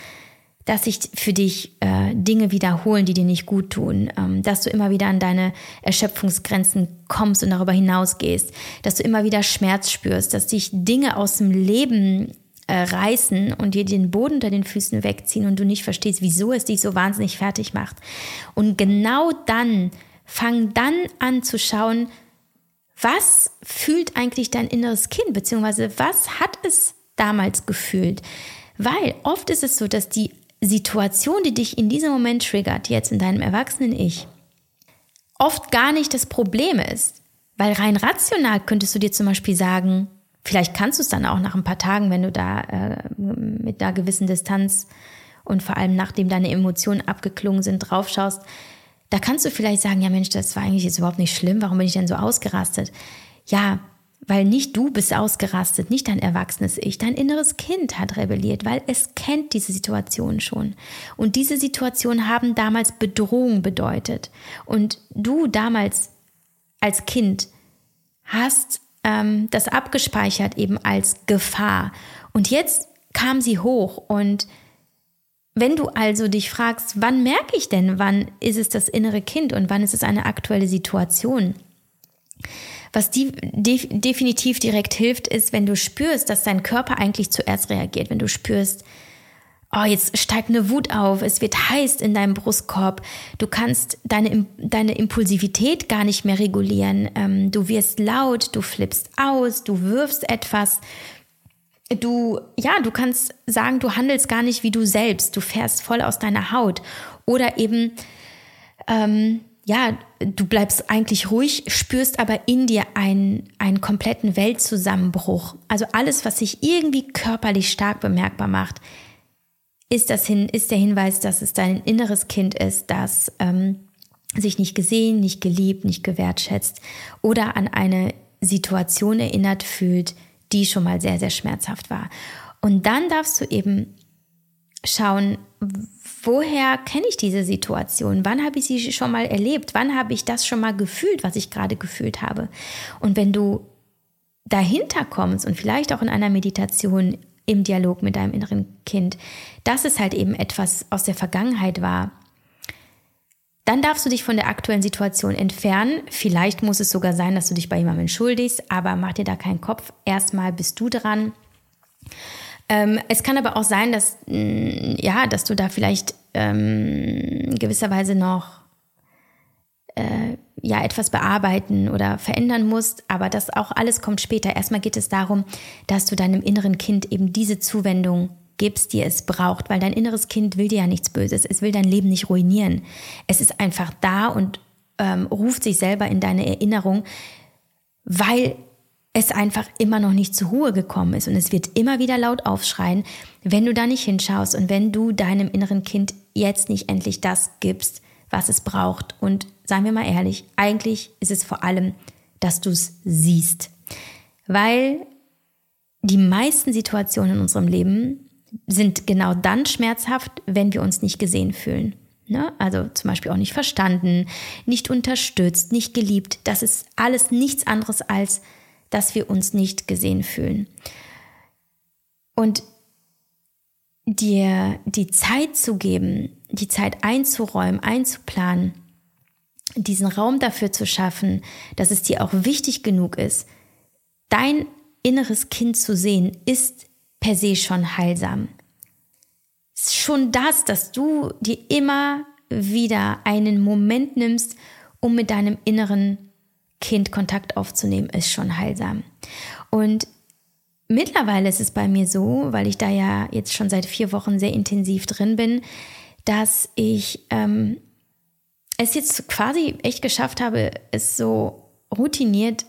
dass sich für dich äh, Dinge wiederholen, die dir nicht gut tun, ähm, dass du immer wieder an deine Erschöpfungsgrenzen kommst und darüber hinausgehst, dass du immer wieder Schmerz spürst, dass dich Dinge aus dem Leben äh, reißen und dir den Boden unter den Füßen wegziehen und du nicht verstehst, wieso es dich so wahnsinnig fertig macht. Und genau dann, fang dann an zu schauen, was fühlt eigentlich dein inneres Kind, beziehungsweise was hat es damals gefühlt? Weil oft ist es so, dass die Situation, die dich in diesem Moment triggert, jetzt in deinem erwachsenen Ich, oft gar nicht das Problem ist. Weil rein rational könntest du dir zum Beispiel sagen, Vielleicht kannst du es dann auch nach ein paar Tagen, wenn du da äh, mit einer gewissen Distanz und vor allem nachdem deine Emotionen abgeklungen sind, draufschaust. Da kannst du vielleicht sagen, ja Mensch, das war eigentlich jetzt überhaupt nicht schlimm, warum bin ich denn so ausgerastet? Ja, weil nicht du bist ausgerastet, nicht dein erwachsenes Ich, dein inneres Kind hat rebelliert, weil es kennt diese Situation schon. Und diese Situationen haben damals Bedrohung bedeutet. Und du damals als Kind hast ähm, das abgespeichert eben als Gefahr. Und jetzt kam sie hoch und wenn du also dich fragst, wann merke ich denn, wann ist es das innere Kind und wann ist es eine aktuelle Situation? Was die, de, definitiv direkt hilft, ist, wenn du spürst, dass dein Körper eigentlich zuerst reagiert, wenn du spürst, oh, jetzt steigt eine Wut auf, es wird heiß in deinem Brustkorb, du kannst deine, deine Impulsivität gar nicht mehr regulieren, ähm, du wirst laut, du flippst aus, du wirfst etwas, du, ja, du kannst sagen, du handelst gar nicht wie du selbst, du fährst voll aus deiner Haut. Oder eben, ähm, ja, du bleibst eigentlich ruhig, spürst aber in dir einen, einen kompletten Weltzusammenbruch. Also alles, was sich irgendwie körperlich stark bemerkbar macht, ist, das hin, ist der Hinweis, dass es dein inneres Kind ist, das ähm, sich nicht gesehen, nicht geliebt, nicht gewertschätzt oder an eine Situation erinnert fühlt, die schon mal sehr, sehr schmerzhaft war. Und dann darfst du eben schauen, woher kenne ich diese Situation? Wann habe ich sie schon mal erlebt? Wann habe ich das schon mal gefühlt, was ich gerade gefühlt habe? Und wenn du dahinter kommst und vielleicht auch in einer Meditation im Dialog mit deinem inneren Kind, dass es halt eben etwas aus der Vergangenheit war, dann darfst du dich von der aktuellen Situation entfernen. Vielleicht muss es sogar sein, dass du dich bei jemandem entschuldigst, aber mach dir da keinen Kopf. Erstmal bist du dran. Ähm, es kann aber auch sein, dass, mh, mm, ja, dass du da vielleicht ähm, gewisserweise noch äh, ja etwas bearbeiten oder verändern musst, aber das auch alles kommt später. Erstmal geht es darum, dass du deinem inneren Kind eben diese Zuwendung gibst, die es braucht, weil dein inneres Kind will dir ja nichts Böses, es will dein Leben nicht ruinieren. Es ist einfach da und ähm, ruft sich selber in deine Erinnerung, weil es einfach immer noch nicht zur Ruhe gekommen ist und es wird immer wieder laut aufschreien, wenn du da nicht hinschaust und wenn du deinem inneren Kind jetzt nicht endlich das gibst, was es braucht. Und seien wir mal ehrlich, eigentlich ist es vor allem, dass du es siehst. Weil die meisten Situationen in unserem Leben sind genau dann schmerzhaft, wenn wir uns nicht gesehen fühlen. Ne? Also zum Beispiel auch nicht verstanden, nicht unterstützt, nicht geliebt. Das ist alles nichts anderes als, dass wir uns nicht gesehen fühlen. Und dir die Zeit zu geben, die Zeit einzuräumen, einzuplanen, diesen Raum dafür zu schaffen, dass es dir auch wichtig genug ist, dein inneres Kind zu sehen, ist per se schon heilsam. Schon das, dass du dir immer wieder einen Moment nimmst, um mit deinem inneren Kind Kontakt aufzunehmen, ist schon heilsam. Und mittlerweile ist es bei mir so, weil ich da ja jetzt schon seit vier Wochen sehr intensiv drin bin, dass ich ähm, es jetzt quasi echt geschafft habe, es so routiniert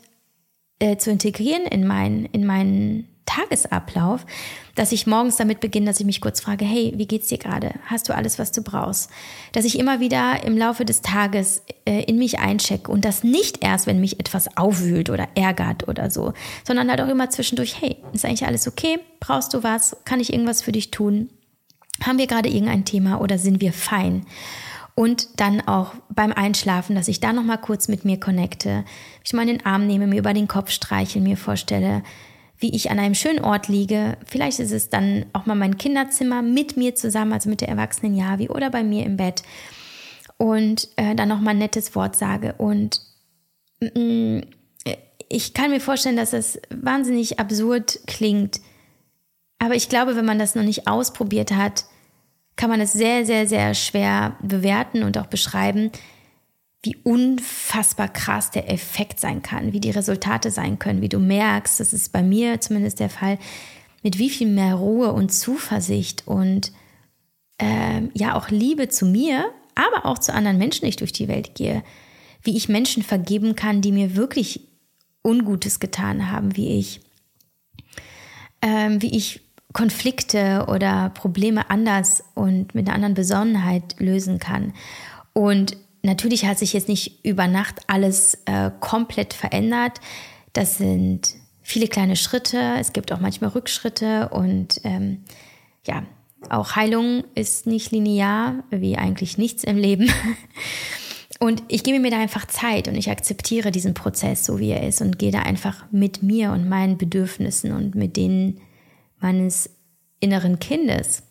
äh, zu integrieren in, mein, in meinen Tagesablauf, dass ich morgens damit beginne, dass ich mich kurz frage, hey, wie geht's dir gerade? Hast du alles, was du brauchst? Dass ich immer wieder im Laufe des Tages äh, in mich einchecke und das nicht erst, wenn mich etwas aufwühlt oder ärgert oder so, sondern halt auch immer zwischendurch, hey, ist eigentlich alles okay? Brauchst du was? Kann ich irgendwas für dich tun? Haben wir gerade irgendein Thema oder sind wir fein? Und dann auch beim Einschlafen, dass ich da nochmal kurz mit mir connecte, ich mal in den Arm nehme, mir über den Kopf streiche, mir vorstelle, wie ich an einem schönen Ort liege. Vielleicht ist es dann auch mal mein Kinderzimmer mit mir zusammen, also mit der erwachsenen Javi oder bei mir im Bett. Und äh, dann nochmal ein nettes Wort sage. Und mm, ich kann mir vorstellen, dass das wahnsinnig absurd klingt. Aber ich glaube, wenn man das noch nicht ausprobiert hat, kann man es sehr, sehr, sehr schwer bewerten und auch beschreiben, wie unfassbar krass der Effekt sein kann, wie die Resultate sein können, wie du merkst, das ist bei mir zumindest der Fall, mit wie viel mehr Ruhe und Zuversicht und ähm, ja auch Liebe zu mir, aber auch zu anderen Menschen, ich durch die Welt gehe, wie ich Menschen vergeben kann, die mir wirklich Ungutes getan haben, wie ich, ähm, wie ich Konflikte oder Probleme anders und mit einer anderen Besonnenheit lösen kann. Und natürlich hat sich jetzt nicht über Nacht alles äh, komplett verändert. Das sind viele kleine Schritte. Es gibt auch manchmal Rückschritte und ähm, ja, auch Heilung ist nicht linear, wie eigentlich nichts im Leben. Und ich gebe mir da einfach Zeit und ich akzeptiere diesen Prozess so, wie er ist und gehe da einfach mit mir und meinen Bedürfnissen und mit denen meines inneren Kindes.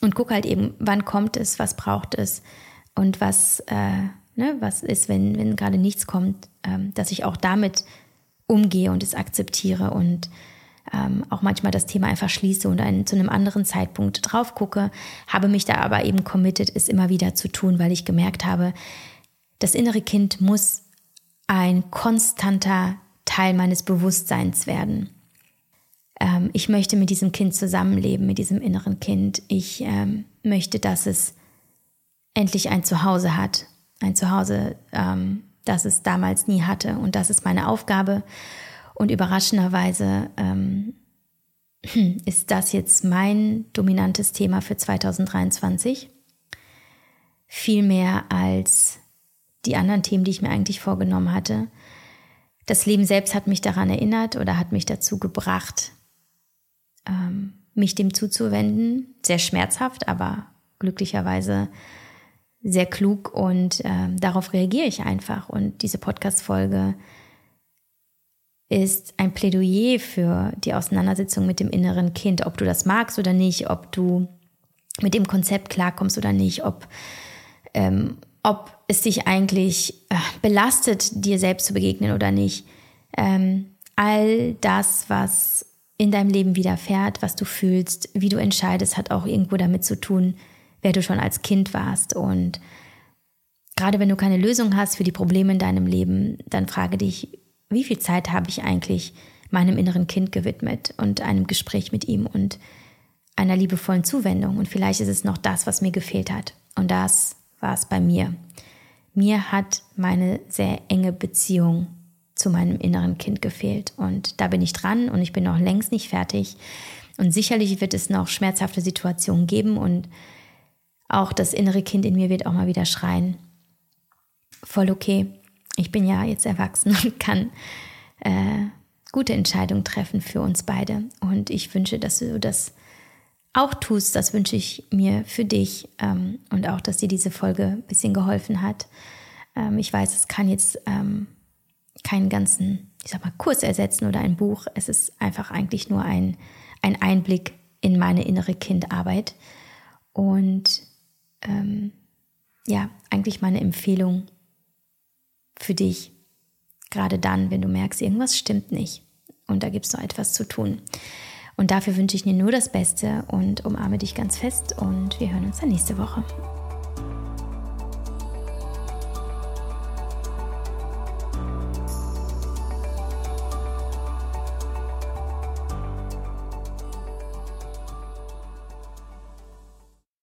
Und gucke halt eben, wann kommt es, was braucht es und was, äh, ne, was ist, wenn, wenn gerade nichts kommt, ähm, dass ich auch damit umgehe und es akzeptiere und ähm, auch manchmal das Thema einfach schließe und einen, zu einem anderen Zeitpunkt drauf gucke, habe mich da aber eben committed, es immer wieder zu tun, weil ich gemerkt habe, das innere Kind muss ein konstanter Teil meines Bewusstseins werden ähm, ich möchte mit diesem Kind zusammenleben, mit diesem inneren Kind. Ich ähm, möchte, dass es endlich ein Zuhause hat. Ein Zuhause, ähm, das es damals nie hatte. Und das ist meine Aufgabe. Und überraschenderweise ähm, ist das jetzt mein dominantes Thema für 2023. Viel mehr als die anderen Themen, die ich mir eigentlich vorgenommen hatte. Das Leben selbst hat mich daran erinnert oder hat mich dazu gebracht, ähm, mich dem zuzuwenden. Sehr schmerzhaft, aber glücklicherweise sehr klug und äh, darauf reagiere ich einfach. Und diese Podcast-Folge ist ein Plädoyer für die Auseinandersetzung mit dem inneren Kind, ob du das magst oder nicht, ob du mit dem Konzept klarkommst oder nicht, ob, ähm, ob es dich eigentlich äh, belastet, dir selbst zu begegnen oder nicht. Ähm, all das, was in deinem Leben widerfährt, was du fühlst, wie du entscheidest, hat auch irgendwo damit zu tun, wer du schon als Kind warst. Und gerade wenn du keine Lösung hast für die Probleme in deinem Leben, dann frage dich, wie viel Zeit habe ich eigentlich meinem inneren Kind gewidmet und einem Gespräch mit ihm und einer liebevollen Zuwendung. Und vielleicht ist es noch das, was mir gefehlt hat. Und das war es bei mir. Mir hat meine sehr enge Beziehung zu meinem inneren Kind gefehlt. Und da bin ich dran und ich bin noch längst nicht fertig. Und sicherlich wird es noch schmerzhafte Situationen geben und auch das innere Kind in mir wird auch mal wieder schreien. Voll okay. Ich bin ja jetzt erwachsen und kann äh, gute Entscheidungen treffen für uns beide. Und ich wünsche, dass du das auch tust. Das wünsche ich mir für dich ähm, und auch, dass dir diese Folge ein bisschen geholfen hat. Ähm, ich weiß, es kann jetzt ähm, keinen ganzen, ich sag mal, Kurs ersetzen oder ein Buch. Es ist einfach eigentlich nur ein, ein Einblick in meine innere Kindarbeit. Und ähm, ja, eigentlich meine Empfehlung für dich, gerade dann, wenn du merkst, irgendwas stimmt nicht und da gibt es noch etwas zu tun. Und dafür wünsche ich dir nur das Beste und umarme dich ganz fest und wir hören uns dann nächste Woche.